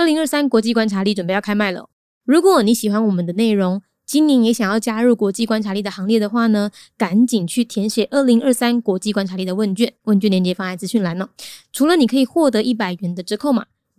二零二三国际观察力准备要开卖了。如果你喜欢我们的内容，今年也想要加入国际观察力的行列的话呢，赶紧去填写二零二三国际观察力的问卷，问卷链接放在资讯栏了。除了你可以获得一百元的折扣码，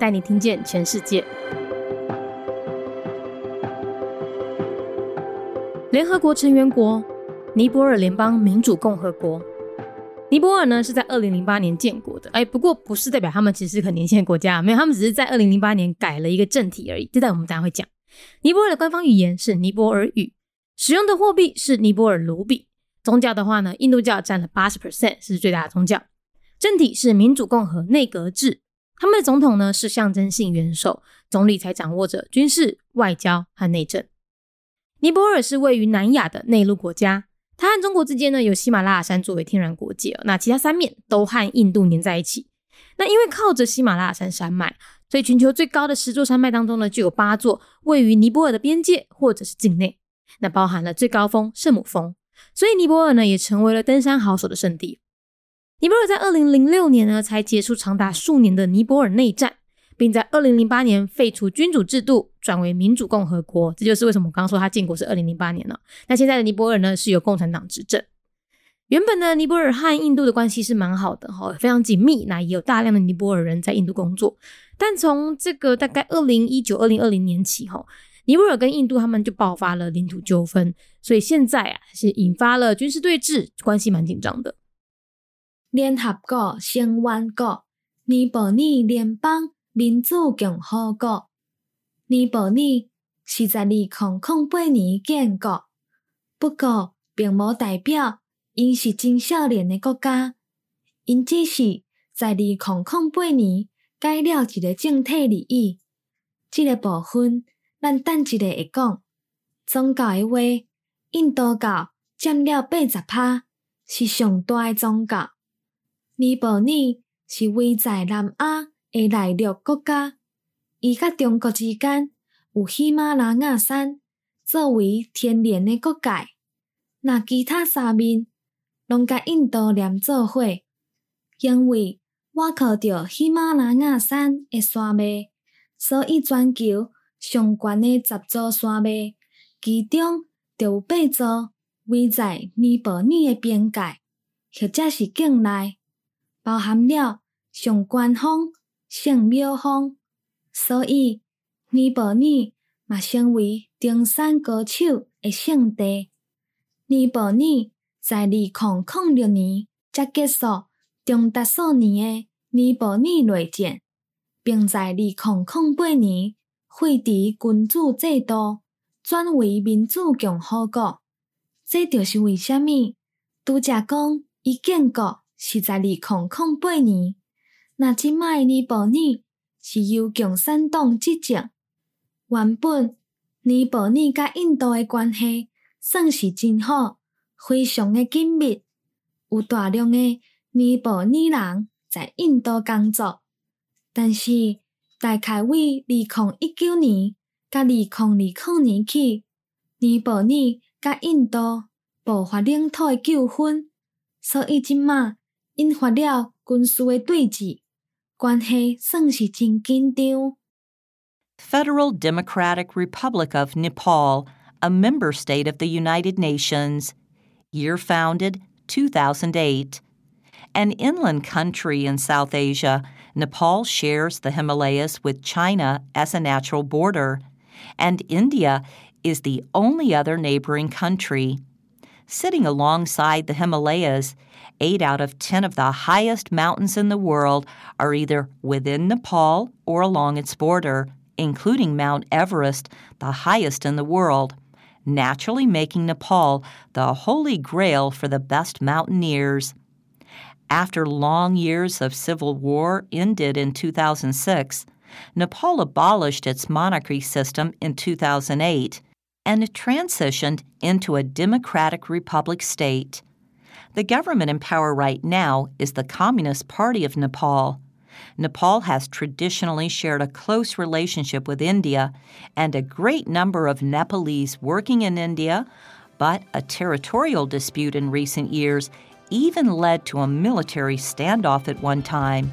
带你听见全世界。联合国成员国尼泊尔联邦民主共和国。尼泊尔呢是在二零零八年建国的，哎，不过不是代表他们其实是很年轻的国家，没有，他们只是在二零零八年改了一个政体而已。这待我们等下会讲。尼泊尔的官方语言是尼泊尔语，使用的货币是尼泊尔卢比。宗教的话呢，印度教占了八十 percent，是最大的宗教。政体是民主共和内阁制，他们的总统呢是象征性元首，总理才掌握着军事、外交和内政。尼泊尔是位于南亚的内陆国家，它和中国之间呢有喜马拉雅山作为天然国界，那其他三面都和印度连在一起。那因为靠着喜马拉雅山山脉，所以全球最高的十座山脉当中呢就有八座位于尼泊尔的边界或者是境内，那包含了最高峰圣母峰，所以尼泊尔呢也成为了登山好手的圣地。尼泊尔在二零零六年呢才结束长达数年的尼泊尔内战。并在二零零八年废除君主制度，转为民主共和国。这就是为什么我刚刚说他建国是二零零八年了。那现在的尼泊尔呢，是由共产党执政。原本呢，尼泊尔和印度的关系是蛮好的哈，非常紧密。那也有大量的尼泊尔人在印度工作。但从这个大概二零一九、二零二零年起哈，尼泊尔跟印度他们就爆发了领土纠纷，所以现在啊是引发了军事对峙，关系蛮紧张的。联合国成员国尼泊尔联邦。民主共和国，尼泊尔是在二零零八年建国，不过并无代表因是真少年的国家，因只是在二零零八年改了一个政体而已。这个部分，咱等一下会讲。宗教的话，印度教占了八十趴，是上大的宗教。尼泊尔是位在南亚。的内陆国家，伊甲中国之间有喜马拉雅山作为天然的国界，那其他三面拢甲印度连做伙，因为我靠着喜马拉雅山的山脉，所以全球上悬的十座山脉，其中就有八座位在尼泊尔的边界，或者是境内，包含了上官方。圣庙方，所以尼泊尔嘛成为登山高手的圣地。尼泊尔在二零零六年才结束长达数年的尼泊尔内战，并在二零零八年废除君主制度，转为民主共和国。这就是为虾米？拄则讲伊建国是在二零零八年。那即卖尼泊尔是由共产党执政，原本尼泊尔甲印度诶关系算是真好，非常诶紧密，有大量诶尼泊尔人在印度工作。但是大概为二零一九年甲二零二零年起，尼泊尔甲印度爆发领土诶纠纷，所以即卖引发了军事的对峙。Federal Democratic Republic of Nepal, a member state of the United Nations. Year founded 2008. An inland country in South Asia, Nepal shares the Himalayas with China as a natural border, and India is the only other neighboring country. Sitting alongside the Himalayas, eight out of 10 of the highest mountains in the world are either within Nepal or along its border, including Mount Everest, the highest in the world, naturally making Nepal the holy grail for the best mountaineers. After long years of civil war ended in 2006, Nepal abolished its monarchy system in 2008 and transitioned into a democratic republic state. The government in power right now is the Communist Party of Nepal. Nepal has traditionally shared a close relationship with India and a great number of Nepalese working in India, but a territorial dispute in recent years even led to a military standoff at one time.